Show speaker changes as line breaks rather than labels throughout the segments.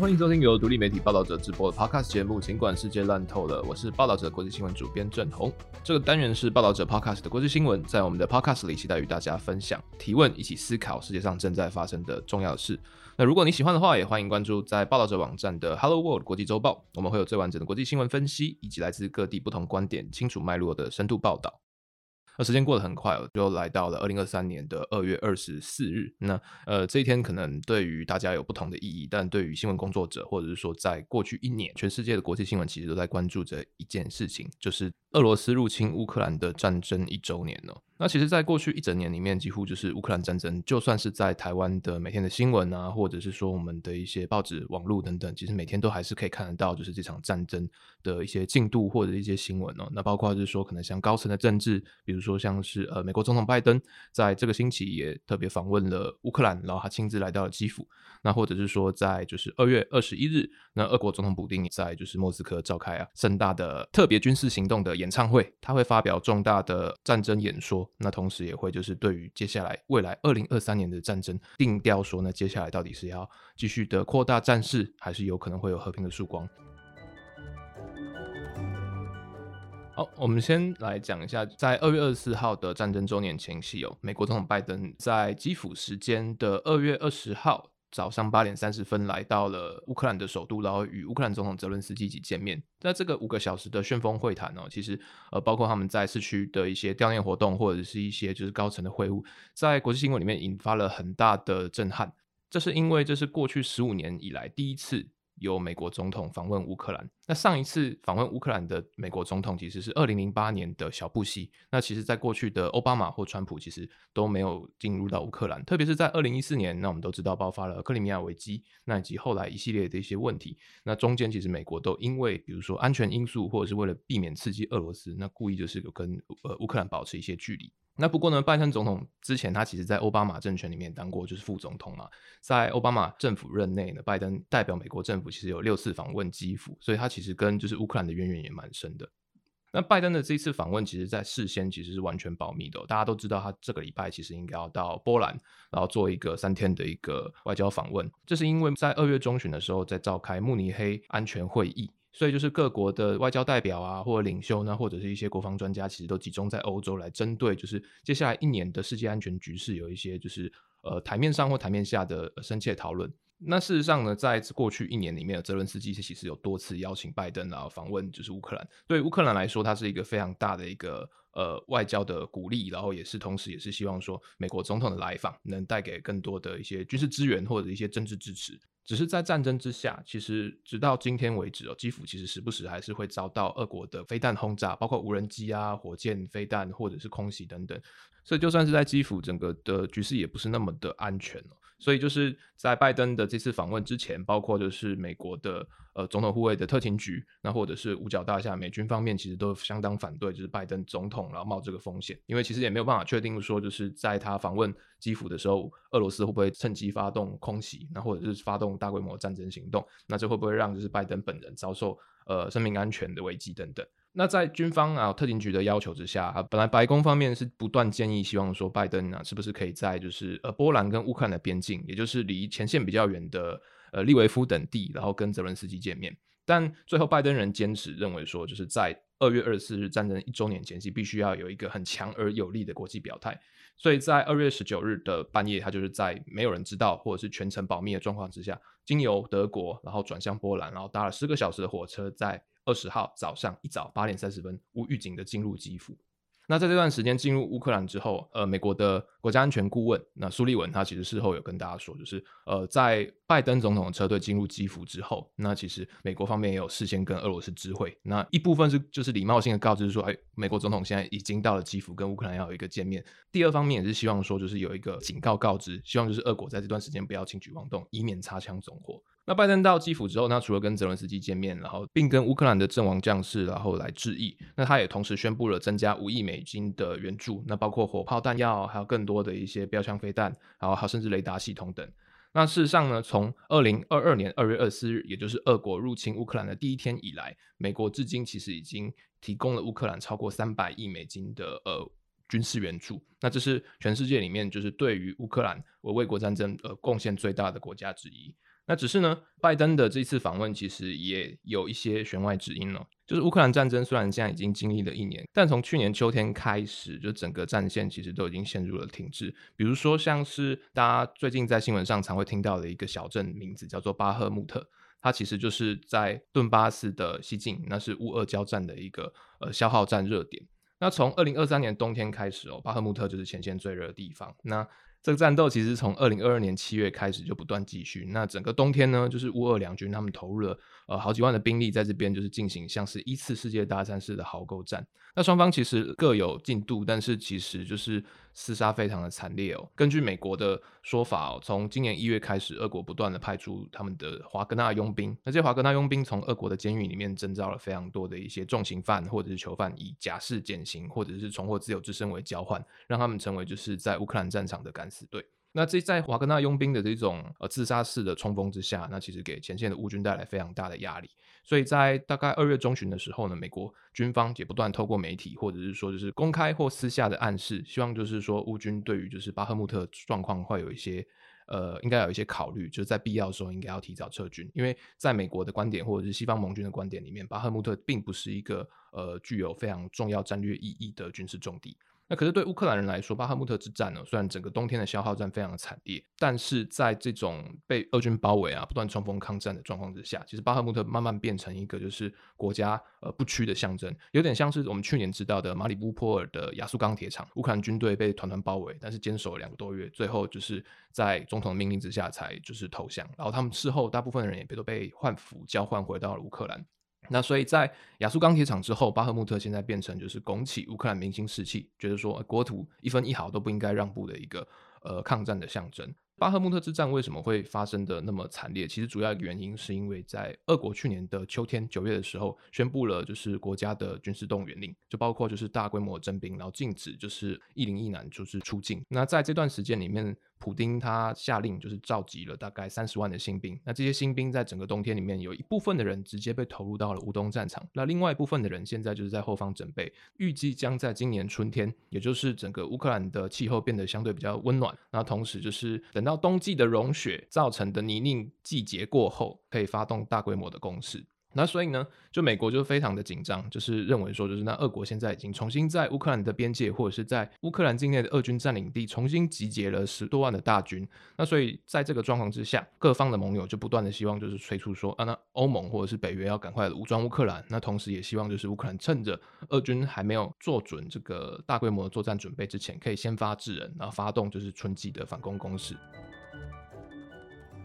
欢迎收听由独立媒体报道者直播的 Podcast 节目。尽管世界烂透了，我是报道者国际新闻主编郑红。这个单元是报道者 Podcast 的国际新闻，在我们的 Podcast 里，期待与大家分享、提问，一起思考世界上正在发生的重要事。那如果你喜欢的话，也欢迎关注在报道者网站的 Hello World 国际周报，我们会有最完整的国际新闻分析，以及来自各地不同观点、清楚脉络的深度报道。那时间过得很快哦，就来到了二零二三年的二月二十四日。那呃，这一天可能对于大家有不同的意义，但对于新闻工作者，或者是说在过去一年，全世界的国际新闻其实都在关注着一件事情，就是俄罗斯入侵乌克兰的战争一周年哦。那其实，在过去一整年里面，几乎就是乌克兰战争，就算是在台湾的每天的新闻啊，或者是说我们的一些报纸、网络等等，其实每天都还是可以看得到，就是这场战争的一些进度或者一些新闻哦。那包括就是说，可能像高层的政治，比如说像是呃美国总统拜登在这个星期也特别访问了乌克兰，然后他亲自来到了基辅。那或者是说，在就是二月二十一日，那俄国总统普京在就是莫斯科召开啊盛大的特别军事行动的演唱会，他会发表重大的战争演说。那同时也会就是对于接下来未来二零二三年的战争定调说呢，接下来到底是要继续的扩大战事，还是有可能会有和平的曙光？好，我们先来讲一下，在二月二十四号的战争周年前夕，有美国总统拜登在基辅时间的二月二十号。早上八点三十分来到了乌克兰的首都，然后与乌克兰总统泽伦斯基一起见面。那这个五个小时的旋风会谈哦，其实呃，包括他们在市区的一些悼念活动，或者是一些就是高层的会晤，在国际新闻里面引发了很大的震撼。这是因为这是过去十五年以来第一次。由美国总统访问乌克兰。那上一次访问乌克兰的美国总统其实是二零零八年的小布希。那其实，在过去的奥巴马或川普其实都没有进入到乌克兰。特别是在二零一四年，那我们都知道爆发了克里米亚危机，那以及后来一系列的一些问题。那中间其实美国都因为比如说安全因素，或者是为了避免刺激俄罗斯，那故意就是跟呃乌克兰保持一些距离。那不过呢，拜登总统之前他其实在奥巴马政权里面当过就是副总统嘛，在奥巴马政府任内呢，拜登代表美国政府其实有六次访问基辅，所以他其实跟就是乌克兰的渊源也蛮深的。那拜登的这一次访问，其实在事先其实是完全保密的，大家都知道他这个礼拜其实应该要到波兰，然后做一个三天的一个外交访问，这是因为在二月中旬的时候在召开慕尼黑安全会议。所以就是各国的外交代表啊，或者领袖呢，或者是一些国防专家，其实都集中在欧洲来针对，就是接下来一年的世界安全局势有一些就是呃台面上或台面下的深切讨论。那事实上呢，在过去一年里面，泽伦斯基其实有多次邀请拜登啊访问就是乌克兰。对乌克兰来说，它是一个非常大的一个呃外交的鼓励，然后也是同时也是希望说美国总统的来访能带给更多的一些军事支援或者一些政治支持。只是在战争之下，其实直到今天为止哦，基辅其实时不时还是会遭到俄国的飞弹轰炸，包括无人机啊、火箭飞弹或者是空袭等等。所以就算是在基辅，整个的局势也不是那么的安全哦。所以就是在拜登的这次访问之前，包括就是美国的呃总统护卫的特勤局，那或者是五角大厦美军方面，其实都相当反对，就是拜登总统然后冒这个风险，因为其实也没有办法确定说，就是在他访问基辅的时候，俄罗斯会不会趁机发动空袭，那或者是发动大规模战争行动，那这会不会让就是拜登本人遭受呃生命安全的危机等等。那在军方啊特勤局的要求之下，啊，本来白宫方面是不断建议，希望说拜登啊，是不是可以在就是呃波兰跟乌克兰的边境，也就是离前线比较远的呃利维夫等地，然后跟泽伦斯基见面。但最后拜登人坚持认为说，就是在二月二十四日战争一周年前夕，必须要有一个很强而有力的国际表态。所以在二月十九日的半夜，他就是在没有人知道或者是全程保密的状况之下，经由德国，然后转向波兰，然后搭了十个小时的火车，在二十号早上一早八点三十分，无预警的进入基辅。那在这段时间进入乌克兰之后，呃，美国的国家安全顾问那苏利文他其实事后有跟大家说，就是呃，在拜登总统的车队进入基辅之后，那其实美国方面也有事先跟俄罗斯知会，那一部分是就是礼貌性的告知说，哎，美国总统现在已经到了基辅，跟乌克兰要有一个见面。第二方面也是希望说，就是有一个警告告知，希望就是俄国在这段时间不要轻举妄动，以免擦枪走火。那拜登到基辅之后，他除了跟泽伦斯基见面，然后并跟乌克兰的阵亡将士然后来致意，那他也同时宣布了增加五亿美金的援助，那包括火炮弹药，还有更多的一些标枪飞弹，然后还甚至雷达系统等。那事实上呢，从二零二二年二月二十四日，也就是俄国入侵乌克兰的第一天以来，美国至今其实已经提供了乌克兰超过三百亿美金的呃军事援助。那这是全世界里面就是对于乌克兰为卫国战争呃贡献最大的国家之一。那只是呢，拜登的这次访问其实也有一些弦外之音了。就是乌克兰战争虽然现在已经经历了一年，但从去年秋天开始，就整个战线其实都已经陷入了停滞。比如说，像是大家最近在新闻上常会听到的一个小镇名字叫做巴赫穆特，它其实就是在顿巴斯的西境，那是乌俄交战的一个呃消耗战热点。那从二零二三年冬天开始哦，巴赫穆特就是前线最热的地方。那这个战斗其实从二零二二年七月开始就不断继续。那整个冬天呢，就是乌俄两军他们投入了呃好几万的兵力在这边，就是进行像是一次世界大战式的壕沟战。那双方其实各有进度，但是其实就是厮杀非常的惨烈哦。根据美国的说法哦，从今年一月开始，俄国不断的派出他们的华格纳佣兵，那这些华格纳佣兵从俄国的监狱里面征召了非常多的一些重刑犯或者是囚犯，以假释减刑或者是重获自由之身为交换，让他们成为就是在乌克兰战场的敢死队。那这在瓦格纳佣兵的这种呃自杀式的冲锋之下，那其实给前线的乌军带来非常大的压力。所以在大概二月中旬的时候呢，美国军方也不断透过媒体或者是说就是公开或私下的暗示，希望就是说乌军对于就是巴赫穆特状况会有一些呃应该有一些考虑，就是在必要的时候应该要提早撤军。因为在美国的观点或者是西方盟军的观点里面，巴赫穆特并不是一个呃具有非常重要战略意义的军事重地。那可是对乌克兰人来说，巴赫穆特之战呢，虽然整个冬天的消耗战非常的惨烈，但是在这种被俄军包围啊、不断冲锋抗战的状况之下，其实巴赫穆特慢慢变成一个就是国家呃不屈的象征，有点像是我们去年知道的马里乌波尔的亚速钢铁厂，乌克兰军队被团团包围，但是坚守了两个多月，最后就是在总统命令之下才就是投降，然后他们事后大部分的人也被都被换俘交换回到了乌克兰。那所以在亚速钢铁厂之后，巴赫穆特现在变成就是拱起乌克兰民心士气，觉得说国土一分一毫都不应该让步的一个呃抗战的象征。巴赫穆特之战为什么会发生的那么惨烈？其实主要原因是因为在俄国去年的秋天九月的时候，宣布了就是国家的军事动员令，就包括就是大规模征兵，然后禁止就是一零一男就是出境。那在这段时间里面。普丁他下令，就是召集了大概三十万的新兵。那这些新兵在整个冬天里面，有一部分的人直接被投入到了乌东战场。那另外一部分的人现在就是在后方准备，预计将在今年春天，也就是整个乌克兰的气候变得相对比较温暖，那同时就是等到冬季的融雪造成的泥泞季节过后，可以发动大规模的攻势。那所以呢，就美国就非常的紧张，就是认为说，就是那俄国现在已经重新在乌克兰的边界或者是在乌克兰境内的俄军占领地重新集结了十多万的大军。那所以在这个状况之下，各方的盟友就不断的希望就是催促说，啊，那欧盟或者是北约要赶快武装乌克兰。那同时也希望就是乌克兰趁着俄军还没有做准这个大规模作战准备之前，可以先发制人，然后发动就是春季的反攻攻势。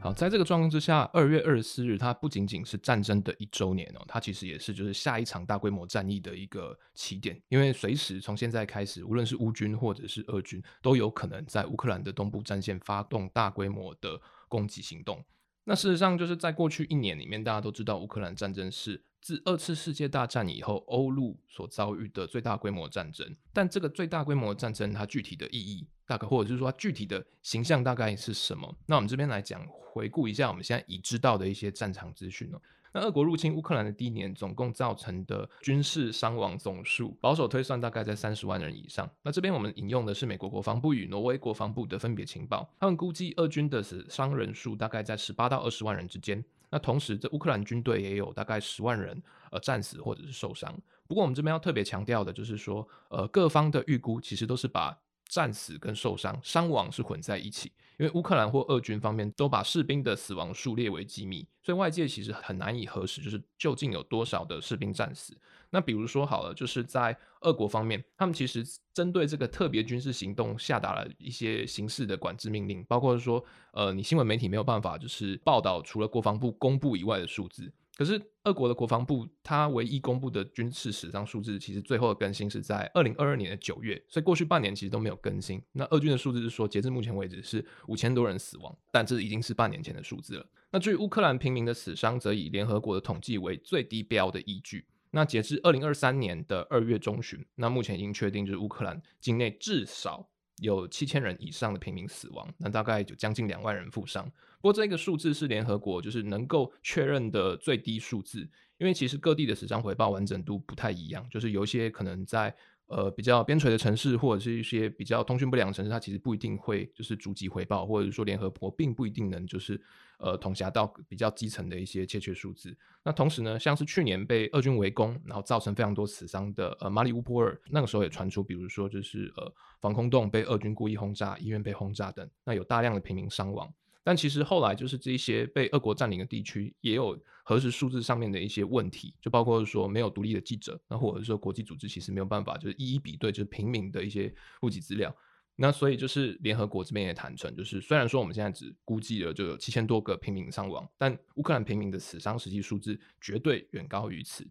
好，在这个状况之下，二月二十四日，它不仅仅是战争的一周年哦，它其实也是就是下一场大规模战役的一个起点。因为随时从现在开始，无论是乌军或者是俄军，都有可能在乌克兰的东部战线发动大规模的攻击行动。那事实上，就是在过去一年里面，大家都知道，乌克兰战争是自二次世界大战以后欧陆所遭遇的最大规模战争。但这个最大规模战争，它具体的意义。大概或者是说它具体的形象大概是什么？那我们这边来讲，回顾一下我们现在已知道的一些战场资讯哦。那俄国入侵乌克兰的第一年，总共造成的军事伤亡总数，保守推算大概在三十万人以上。那这边我们引用的是美国国防部与挪威国防部的分别情报，他们估计俄军的死伤人数大概在十八到二十万人之间。那同时，这乌克兰军队也有大概十万人呃战死或者是受伤。不过我们这边要特别强调的就是说，呃，各方的预估其实都是把战死跟受伤、伤亡是混在一起，因为乌克兰或俄军方面都把士兵的死亡数列为机密，所以外界其实很难以核实，就是究竟有多少的士兵战死。那比如说好了，就是在俄国方面，他们其实针对这个特别军事行动下达了一些形式的管制命令，包括说，呃，你新闻媒体没有办法就是报道除了国防部公布以外的数字。可是，俄国的国防部它唯一公布的军事史上数字，其实最后的更新是在二零二二年的九月，所以过去半年其实都没有更新。那俄军的数字是说，截至目前为止是五千多人死亡，但这已经是半年前的数字了。那至于乌克兰平民的死伤，则以联合国的统计为最低标的依据。那截至二零二三年的二月中旬，那目前已经确定就是乌克兰境内至少。有七千人以上的平民死亡，那大概就将近两万人负伤。不过这个数字是联合国就是能够确认的最低数字，因为其实各地的死伤回报完整度不太一样，就是有些可能在呃比较边陲的城市，或者是一些比较通讯不良的城市，它其实不一定会就是逐级回报，或者说联合国并不一定能就是呃统辖到比较基层的一些确切数字。那同时呢，像是去年被俄军围攻，然后造成非常多死伤的呃马里乌波尔，那个时候也传出，比如说就是呃防空洞被俄军故意轰炸，医院被轰炸等，那有大量的平民伤亡。但其实后来就是这些被俄国占领的地区，也有核实数字上面的一些问题，就包括说没有独立的记者，那或者说国际组织其实没有办法就是一一比对，就是平民的一些户籍资料。那所以就是联合国这边也坦诚，就是虽然说我们现在只估计了就有七千多个平民伤亡，但乌克兰平民的死伤实际数字绝对远高于此。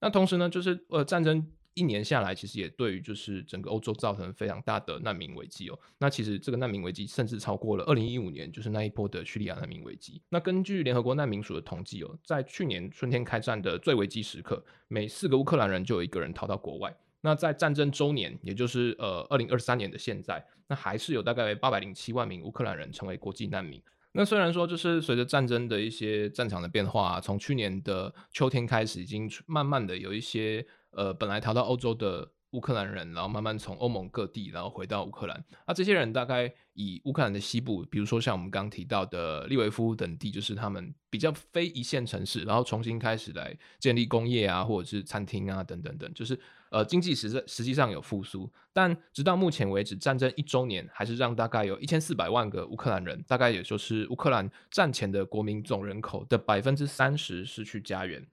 那同时呢，就是呃战争。一年下来，其实也对于就是整个欧洲造成非常大的难民危机哦。那其实这个难民危机甚至超过了二零一五年，就是那一波的叙利亚难民危机。那根据联合国难民署的统计哦，在去年春天开战的最危机时刻，每四个乌克兰人就有一个人逃到国外。那在战争周年，也就是呃二零二三年的现在，那还是有大概八百零七万名乌克兰人成为国际难民。那虽然说就是随着战争的一些战场的变化，从去年的秋天开始，已经慢慢的有一些。呃，本来逃到欧洲的乌克兰人，然后慢慢从欧盟各地，然后回到乌克兰。那这些人大概以乌克兰的西部，比如说像我们刚提到的利维夫等地，就是他们比较非一线城市，然后重新开始来建立工业啊，或者是餐厅啊，等等等，就是呃经济实在实际上有复苏。但直到目前为止，战争一周年，还是让大概有一千四百万个乌克兰人，大概也就是乌克兰战前的国民总人口的百分之三十失去家园。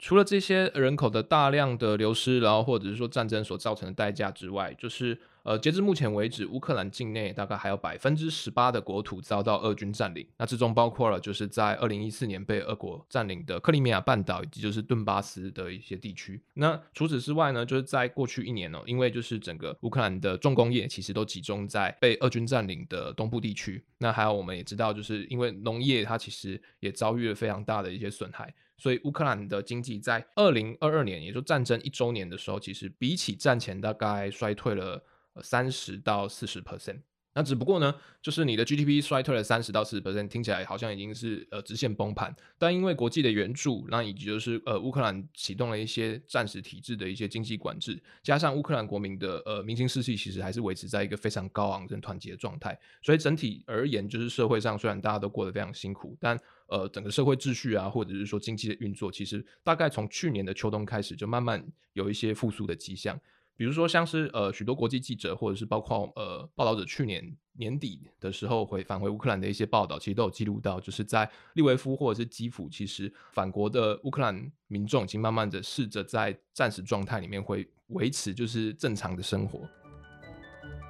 除了这些人口的大量的流失，然后或者是说战争所造成的代价之外，就是呃，截至目前为止，乌克兰境内大概还有百分之十八的国土遭到俄军占领。那之中包括了就是在二零一四年被俄国占领的克里米亚半岛以及就是顿巴斯的一些地区。那除此之外呢，就是在过去一年哦，因为就是整个乌克兰的重工业其实都集中在被俄军占领的东部地区。那还有我们也知道，就是因为农业它其实也遭遇了非常大的一些损害。所以乌克兰的经济在二零二二年，也就战争一周年的时候，其实比起战前大概衰退了三十到四十 percent。那只不过呢，就是你的 GDP 衰退了三十到四十 percent，听起来好像已经是呃直线崩盘。但因为国际的援助，那以及就是呃乌克兰启动了一些暂时体制的一些经济管制，加上乌克兰国民的呃民心士气，其实还是维持在一个非常高昂跟团结的状态。所以整体而言，就是社会上虽然大家都过得非常辛苦，但呃整个社会秩序啊，或者是说经济的运作，其实大概从去年的秋冬开始，就慢慢有一些复苏的迹象。比如说，像是呃许多国际记者，或者是包括呃报道者，去年年底的时候回返回乌克兰的一些报道，其实都有记录到，就是在利维夫或者是基辅，其实反国的乌克兰民众已经慢慢的试着在战时状态里面会维持就是正常的生活。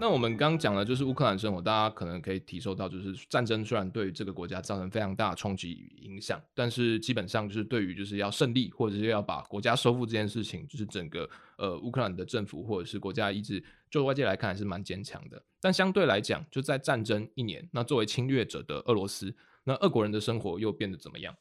那我们刚讲的就是乌克兰生活，大家可能可以体受到，就是战争虽然对于这个国家造成非常大的冲击与影响，但是基本上就是对于就是要胜利或者是要把国家收复这件事情，就是整个呃乌克兰的政府或者是国家意志，就外界来看还是蛮坚强的。但相对来讲，就在战争一年，那作为侵略者的俄罗斯，那俄国人的生活又变得怎么样？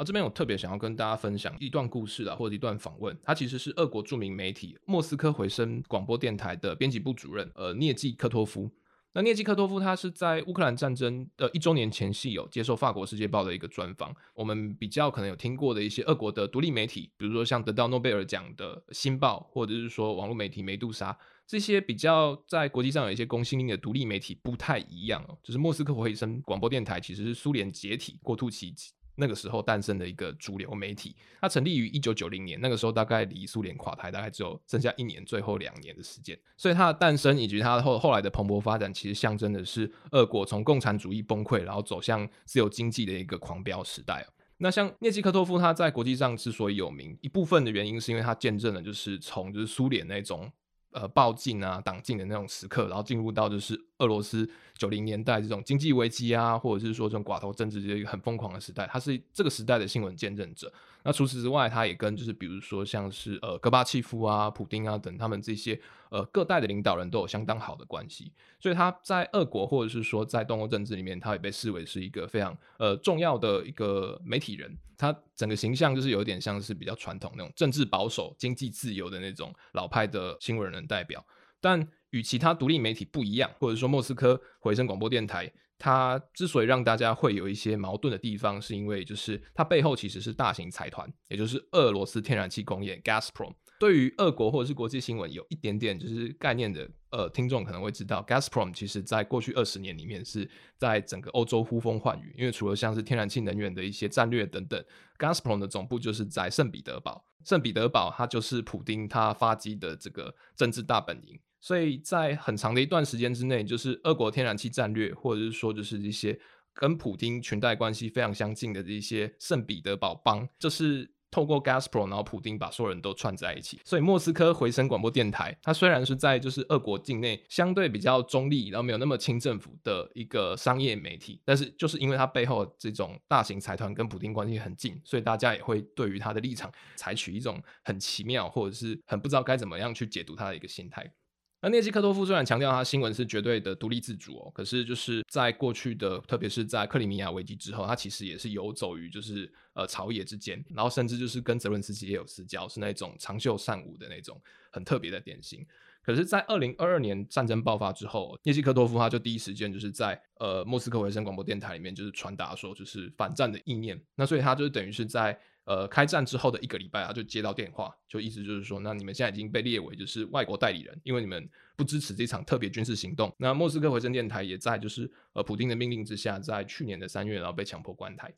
啊，这边我特别想要跟大家分享一段故事啊，或者一段访问。他其实是俄国著名媒体莫斯科回声广播电台的编辑部主任，呃，涅季科托夫。那涅季科托夫他是在乌克兰战争的一周年前夕有接受法国世界报的一个专访。我们比较可能有听过的一些俄国的独立媒体，比如说像得到诺贝尔奖的《新报》，或者是说网络媒体梅杜莎，这些比较在国际上有一些公信力的独立媒体不太一样哦。就是莫斯科回声广播电台其实是苏联解体过渡期。那个时候诞生的一个主流媒体，它成立于一九九零年，那个时候大概离苏联垮台大概只有剩下一年，最后两年的时间，所以它的诞生以及它后后来的蓬勃发展，其实象征的是俄国从共产主义崩溃，然后走向自由经济的一个狂飙时代那像涅基科托夫，他在国际上之所以有名，一部分的原因是因为他见证了就是从就是苏联那种。呃，暴进啊，党禁的那种时刻，然后进入到就是俄罗斯九零年代这种经济危机啊，或者是说这种寡头政治这一个很疯狂的时代，他是这个时代的新闻见证者。那除此之外，他也跟就是比如说像是呃戈巴契夫啊、普丁啊等他们这些呃各代的领导人都有相当好的关系，所以他在俄国或者是说在东欧政治里面，他也被视为是一个非常呃重要的一个媒体人。他整个形象就是有点像是比较传统那种政治保守、经济自由的那种老派的新闻人代表，但与其他独立媒体不一样，或者说莫斯科回声广播电台。它之所以让大家会有一些矛盾的地方，是因为就是它背后其实是大型财团，也就是俄罗斯天然气工业 Gazprom。对于俄国或者是国际新闻有一点点就是概念的呃听众可能会知道，Gazprom 其实在过去二十年里面是在整个欧洲呼风唤雨，因为除了像是天然气能源的一些战略等等，Gazprom 的总部就是在圣彼得堡，圣彼得堡它就是普丁他发迹的这个政治大本营，所以在很长的一段时间之内，就是俄国天然气战略或者是说就是一些跟普丁裙带关系非常相近的这些圣彼得堡邦，就是。透过 Gaspro，然后普丁把所有人都串在一起，所以莫斯科回声广播电台，它虽然是在就是俄国境内相对比较中立，然后没有那么亲政府的一个商业媒体，但是就是因为它背后这种大型财团跟普丁关系很近，所以大家也会对于他的立场采取一种很奇妙或者是很不知道该怎么样去解读他的一个心态。那涅基科托夫虽然强调他新闻是绝对的独立自主哦，可是就是在过去的，特别是在克里米亚危机之后，他其实也是游走于就是呃朝野之间，然后甚至就是跟泽伦斯基也有私交，是那种长袖善舞的那种很特别的典型。可是，在二零二二年战争爆发之后，涅基科托夫他就第一时间就是在呃莫斯科维生广播电台里面就是传达说就是反战的意念，那所以他就是等于是在。呃，开战之后的一个礼拜啊，就接到电话，就意思就是说，那你们现在已经被列为就是外国代理人，因为你们不支持这场特别军事行动。那莫斯科回声电台也在就是呃普丁的命令之下，在去年的三月，然后被强迫关台。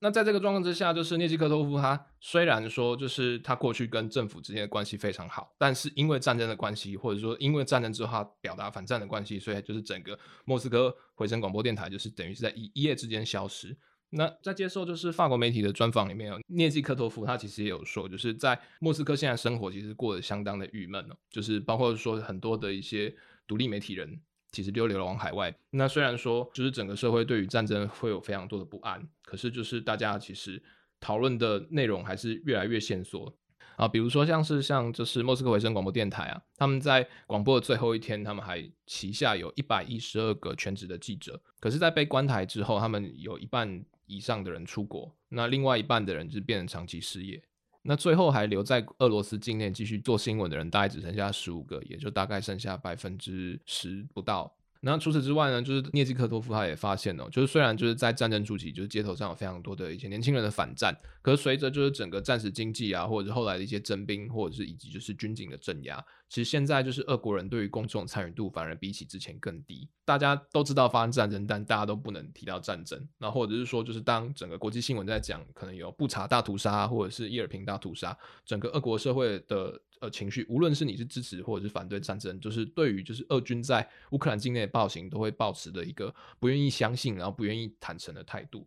那在这个状况之下，就是涅基科托夫他虽然说就是他过去跟政府之间的关系非常好，但是因为战争的关系，或者说因为战争之后他表达反战的关系，所以就是整个莫斯科回声广播电台就是等于是在一一夜之间消失。那在接受就是法国媒体的专访里面，涅季科托夫他其实也有说，就是在莫斯科现在生活其实过得相当的郁闷哦，就是包括说很多的一些独立媒体人其实都流亡海外。那虽然说就是整个社会对于战争会有非常多的不安，可是就是大家其实讨论的内容还是越来越线索啊，比如说像是像就是莫斯科维声广播电台啊，他们在广播的最后一天，他们还旗下有一百一十二个全职的记者，可是，在被关台之后，他们有一半。以上的人出国，那另外一半的人就变成长期失业，那最后还留在俄罗斯境内继续做新闻的人，大概只剩下十五个，也就大概剩下百分之十不到。那除此之外呢，就是涅基科托夫他也发现哦，就是虽然就是在战争初期，就是街头上有非常多的一些年轻人的反战，可是随着就是整个战时经济啊，或者是后来的一些征兵，或者是以及就是军警的镇压。其实现在就是俄国人对于公众参与度反而比起之前更低。大家都知道发生战争，但大家都不能提到战争。那或者是说，就是当整个国际新闻在讲可能有布查大屠杀或者是伊尔平大屠杀，整个俄国社会的呃情绪，无论是你是支持或者是反对战争，就是对于就是俄军在乌克兰境内的暴行，都会保持的一个不愿意相信，然后不愿意坦诚的态度。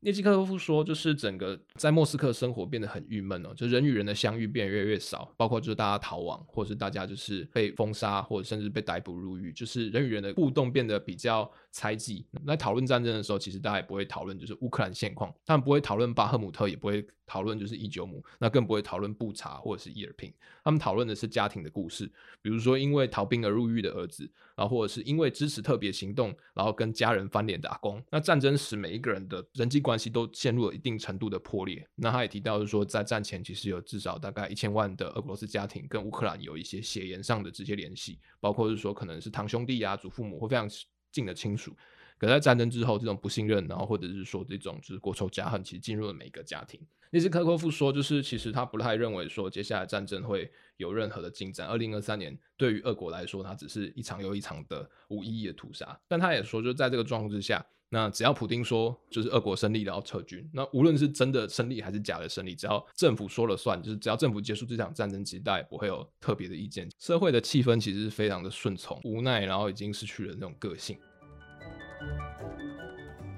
涅基科夫说，就是整个在莫斯科生活变得很郁闷哦，就人与人的相遇变得越来越少，包括就是大家逃亡，或者是大家就是被封杀，或者甚至被逮捕入狱，就是人与人的互动变得比较猜忌。在讨论战争的时候，其实大家也不会讨论就是乌克兰现况，他们不会讨论巴赫姆特，也不会讨论就是伊久姆，那更不会讨论布查或者是伊尔平，他们讨论的是家庭的故事，比如说因为逃兵而入狱的儿子，然后或者是因为支持特别行动，然后跟家人翻脸打工。那战争使每一个人的人际关系都陷入了一定程度的破裂。那他也提到，是说在战前其实有至少大概一千万的俄罗斯家庭跟乌克兰有一些血缘上的直接联系，包括是说可能是堂兄弟啊、祖父母或非常近的亲属。可在战争之后，这种不信任，然后或者是说这种就是国仇家恨，其实进入了每一个家庭。列斯科科夫说，就是其实他不太认为说接下来战争会有任何的进展。二零二三年对于俄国来说，它只是一场又一场的无意义的屠杀。但他也说，就在这个状况之下。那只要普丁说就是俄国胜利了要撤军，那无论是真的胜利还是假的胜利，只要政府说了算，就是只要政府结束这场战争，其实大家也不会有特别的意见。社会的气氛其实是非常的顺从、无奈，然后已经失去了那种个性。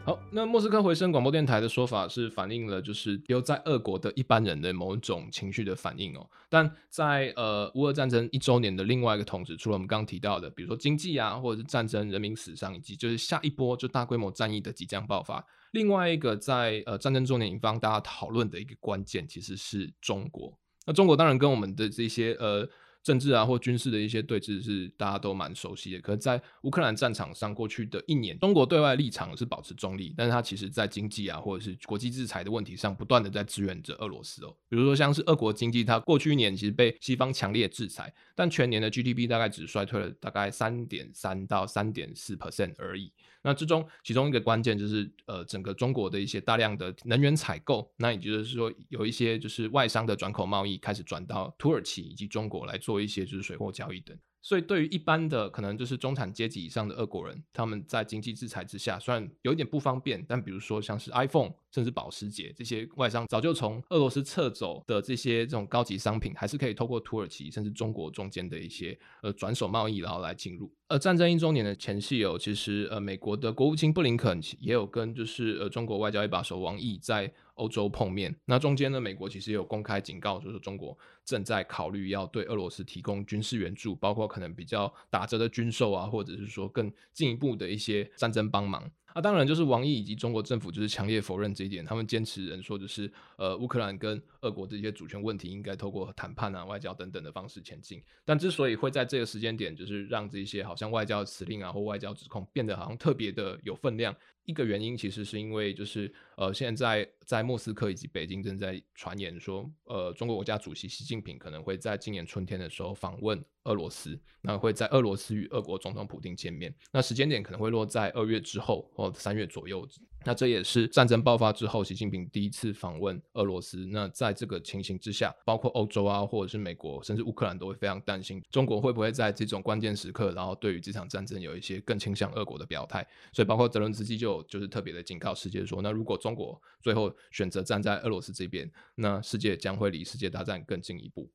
好，那莫斯科回声广播电台的说法是反映了就是留在俄国的一般人的某种情绪的反应哦。但在呃乌俄战争一周年的另外一个同时，除了我们刚刚提到的，比如说经济啊，或者是战争、人民死伤，以及就是下一波就大规模战役的即将爆发，另外一个在呃战争周年引发大家讨论的一个关键，其实是中国。那中国当然跟我们的这些呃。政治啊或军事的一些对峙是大家都蛮熟悉的。可是，在乌克兰战场上，过去的一年，中国对外立场是保持中立，但是它其实在经济啊或者是国际制裁的问题上，不断的在支援着俄罗斯哦。比如说像是俄国经济，它过去一年其实被西方强烈制裁，但全年的 GDP 大概只衰退了大概三点三到三点四 percent 而已。那之中，其中一个关键就是，呃，整个中国的一些大量的能源采购，那也就是说，有一些就是外商的转口贸易开始转到土耳其以及中国来做一些就是水货交易等。所以，对于一般的可能就是中产阶级以上的俄国人，他们在经济制裁之下，虽然有一点不方便，但比如说像是 iPhone，甚至保时捷这些外商早就从俄罗斯撤走的这些这种高级商品，还是可以透过土耳其甚至中国中间的一些呃转手贸易，然后来进入。呃，战争一周年的前夕有，其实呃，美国的国务卿布林肯也有跟就是呃中国外交一把手王毅在。欧洲碰面，那中间呢？美国其实有公开警告，就是中国正在考虑要对俄罗斯提供军事援助，包括可能比较打折的军售啊，或者是说更进一步的一些战争帮忙。那当然，就是王毅以及中国政府就是强烈否认这一点，他们坚持人说就是呃，乌克兰跟俄国这些主权问题应该透过谈判啊、外交等等的方式前进。但之所以会在这个时间点，就是让这些好像外交辞令啊或外交指控变得好像特别的有分量。一个原因其实是因为，就是呃，现在在莫斯科以及北京正在传言说，呃，中国国家主席习近平可能会在今年春天的时候访问俄罗斯，那会在俄罗斯与俄国总统普京见面，那时间点可能会落在二月之后或三月左右。那这也是战争爆发之后，习近平第一次访问俄罗斯。那在这个情形之下，包括欧洲啊，或者是美国，甚至乌克兰都会非常担心，中国会不会在这种关键时刻，然后对于这场战争有一些更倾向俄国的表态。所以，包括泽伦斯基就就是特别的警告世界说，那如果中国最后选择站在俄罗斯这边，那世界将会离世界大战更进一步。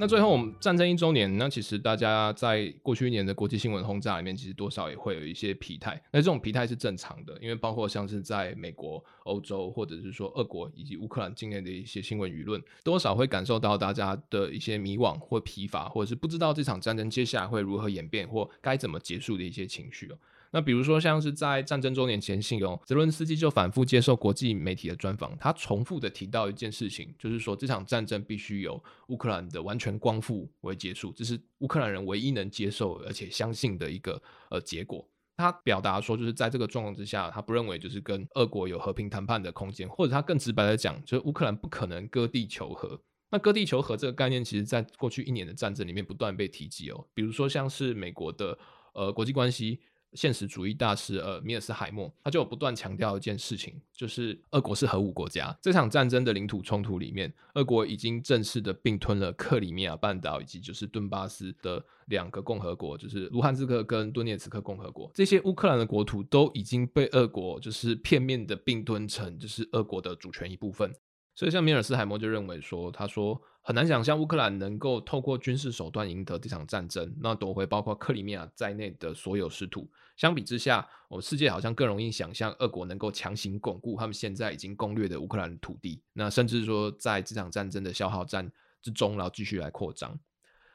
那最后，我们战争一周年，那其实大家在过去一年的国际新闻轰炸里面，其实多少也会有一些疲态。那这种疲态是正常的，因为包括像是在美国、欧洲，或者是说俄国以及乌克兰境内的一些新闻舆论，多少会感受到大家的一些迷惘或疲乏，或者是不知道这场战争接下来会如何演变或该怎么结束的一些情绪哦。那比如说，像是在战争周年前夕哦，泽伦斯基就反复接受国际媒体的专访，他重复的提到一件事情，就是说这场战争必须由乌克兰的完全光复为结束，这是乌克兰人唯一能接受而且相信的一个呃结果。他表达说，就是在这个状况之下，他不认为就是跟俄国有和平谈判的空间，或者他更直白的讲，就是乌克兰不可能割地求和。那割地求和这个概念，其实在过去一年的战争里面不断被提及哦，比如说像是美国的呃国际关系。现实主义大师呃米尔斯海默，他就不断强调一件事情，就是俄国是核武国家。这场战争的领土冲突里面，俄国已经正式的并吞了克里米亚半岛以及就是顿巴斯的两个共和国，就是卢汉斯克跟顿涅茨克共和国。这些乌克兰的国土都已经被俄国就是片面的并吞成就是俄国的主权一部分。所以像米尔斯海默就认为说，他说。很难想象乌克兰能够透过军事手段赢得这场战争，那夺回包括克里米亚在内的所有失土。相比之下，我世界好像更容易想象俄国能够强行巩固他们现在已经攻略的乌克兰土地，那甚至说在这场战争的消耗战之中，然后继续来扩张。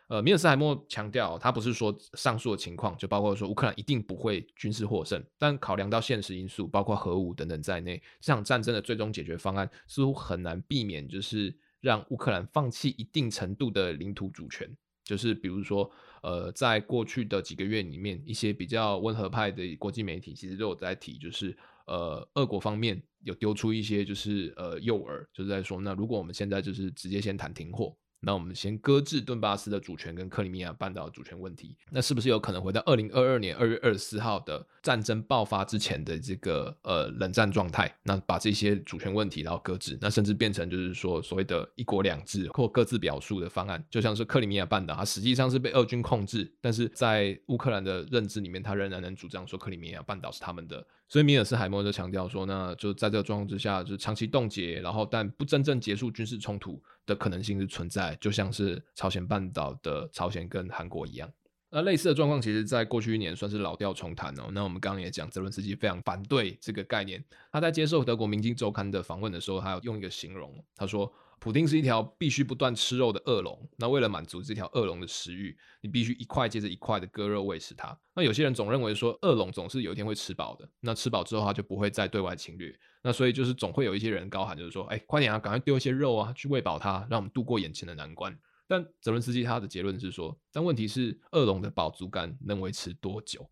呃，米尔斯海默强调，他不是说上述的情况就包括说乌克兰一定不会军事获胜，但考量到现实因素，包括核武等等在内，这场战争的最终解决方案似乎很难避免，就是。让乌克兰放弃一定程度的领土主权，就是比如说，呃，在过去的几个月里面，一些比较温和派的国际媒体其实都有在提，就是呃，俄国方面有丢出一些就是呃诱饵，就是在说，那如果我们现在就是直接先谈停火。那我们先搁置顿巴斯的主权跟克里米亚半岛主权问题，那是不是有可能回到二零二二年二月二十四号的战争爆发之前的这个呃冷战状态？那把这些主权问题然后搁置，那甚至变成就是说所谓的一国两制或各自表述的方案，就像是克里米亚半岛，它实际上是被俄军控制，但是在乌克兰的认知里面，他仍然能主张说克里米亚半岛是他们的。所以米尔斯海默就强调说，那就在这个状况之下，就是长期冻结，然后但不真正结束军事冲突的可能性是存在，就像是朝鲜半岛的朝鲜跟韩国一样。那类似的状况，其实在过去一年算是老调重弹哦。那我们刚刚也讲，泽伦斯基非常反对这个概念。他在接受德国《明镜周刊》的访问的时候，他有用一个形容，他说。普丁是一条必须不断吃肉的恶龙。那为了满足这条恶龙的食欲，你必须一块接着一块的割肉喂食它。那有些人总认为说，恶龙总是有一天会吃饱的。那吃饱之后，它就不会再对外侵略。那所以就是总会有一些人高喊，就是说，哎，快点啊，赶快丢一些肉啊，去喂饱它，让我们度过眼前的难关。但泽伦斯基他的结论是说，但问题是，恶龙的饱足感能维持多久？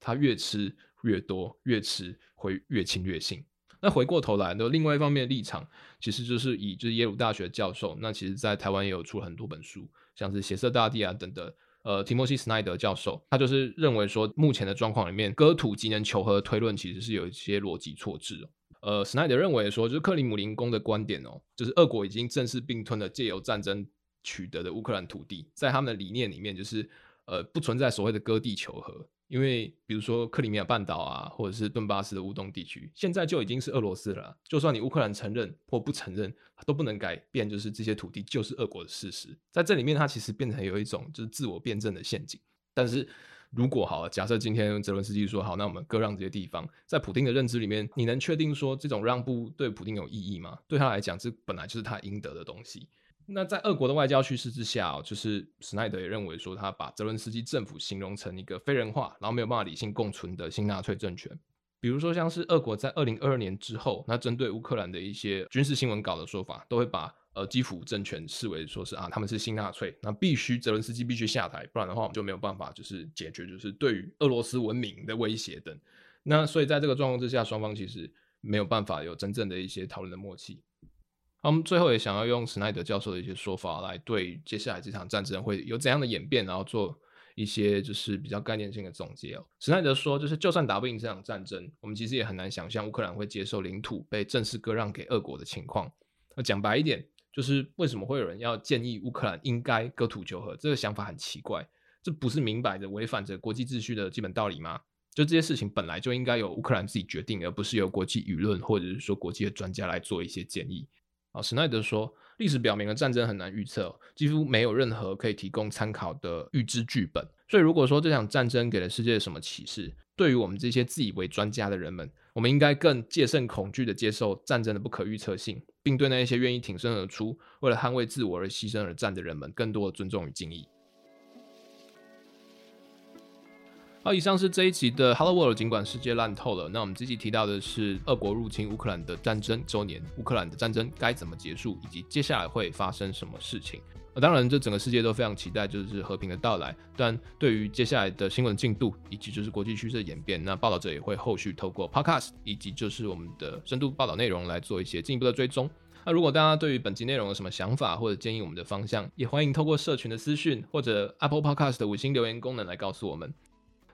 它越吃越多，越吃会越侵略性。那回过头来，那另外一方面的立场，其实就是以就是耶鲁大学教授，那其实在台湾也有出了很多本书，像是《血色大地》啊等等。呃，提莫西·斯奈德教授，他就是认为说，目前的状况里面，割土即能求和的推论其实是有一些逻辑错置哦。呃，斯奈德认为说，就是克里姆林宫的观点哦，就是俄国已经正式并吞了借由战争取得的乌克兰土地，在他们的理念里面，就是呃不存在所谓的割地求和。因为比如说克里米亚半岛啊，或者是顿巴斯的乌东地区，现在就已经是俄罗斯了。就算你乌克兰承认或不承认，都不能改变，就是这些土地就是俄国的事实。在这里面，它其实变成有一种就是自我辩证的陷阱。但是如果好，假设今天泽伦斯基说好，那我们割让这些地方，在普京的认知里面，你能确定说这种让步对普京有意义吗？对他来讲，这本来就是他应得的东西。那在俄国的外交趋势之下，就是史奈德也认为说，他把泽伦斯基政府形容成一个非人化，然后没有办法理性共存的新纳粹政权。比如说，像是俄国在二零二二年之后，那针对乌克兰的一些军事新闻稿的说法，都会把呃基辅政权视为说是啊，他们是新纳粹，那必须泽伦斯基必须下台，不然的话我们就没有办法就是解决就是对于俄罗斯文明的威胁等。那所以在这个状况之下，双方其实没有办法有真正的一些讨论的默契。我们最后也想要用史奈德教授的一些说法来对接下来这场战争会有怎样的演变，然后做一些就是比较概念性的总结哦。史奈德说，就是就算打不赢这场战争，我们其实也很难想象乌克兰会接受领土被正式割让给俄国的情况。那讲白一点，就是为什么会有人要建议乌克兰应该割土求和？这个想法很奇怪，这不是明摆着违反着国际秩序的基本道理吗？就这些事情本来就应该由乌克兰自己决定，而不是由国际舆论或者是说国际的专家来做一些建议。啊，史奈德说，历史表明了战争很难预测，几乎没有任何可以提供参考的预知剧本。所以，如果说这场战争给了世界什么启示，对于我们这些自以为专家的人们，我们应该更戒慎恐惧的接受战争的不可预测性，并对那些愿意挺身而出，为了捍卫自我而牺牲而战的人们，更多的尊重与敬意。好，以上是这一集的 Hello World。尽管世界烂透了，那我们这集提到的是俄国入侵乌克兰的战争周年，乌克兰的战争该怎么结束，以及接下来会发生什么事情。那当然，这整个世界都非常期待就是和平的到来。但对于接下来的新闻进度，以及就是国际趋势的演变，那报道者也会后续透过 Podcast 以及就是我们的深度报道内容来做一些进一步的追踪。那如果大家对于本集内容有什么想法或者建议我们的方向，也欢迎透过社群的私讯或者 Apple Podcast 的五星留言功能来告诉我们。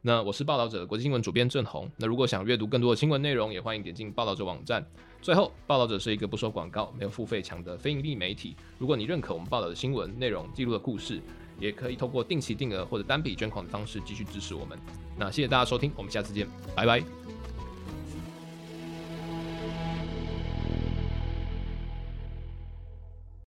那我是报道者国际新闻主编郑红。那如果想阅读更多的新闻内容，也欢迎点进报道者网站。最后，报道者是一个不收广告、没有付费墙的非盈利媒体。如果你认可我们报道的新闻内容、记录的故事，也可以通过定期定额或者单笔捐款的方式继续支持我们。那谢谢大家收听，我们下次见，拜拜。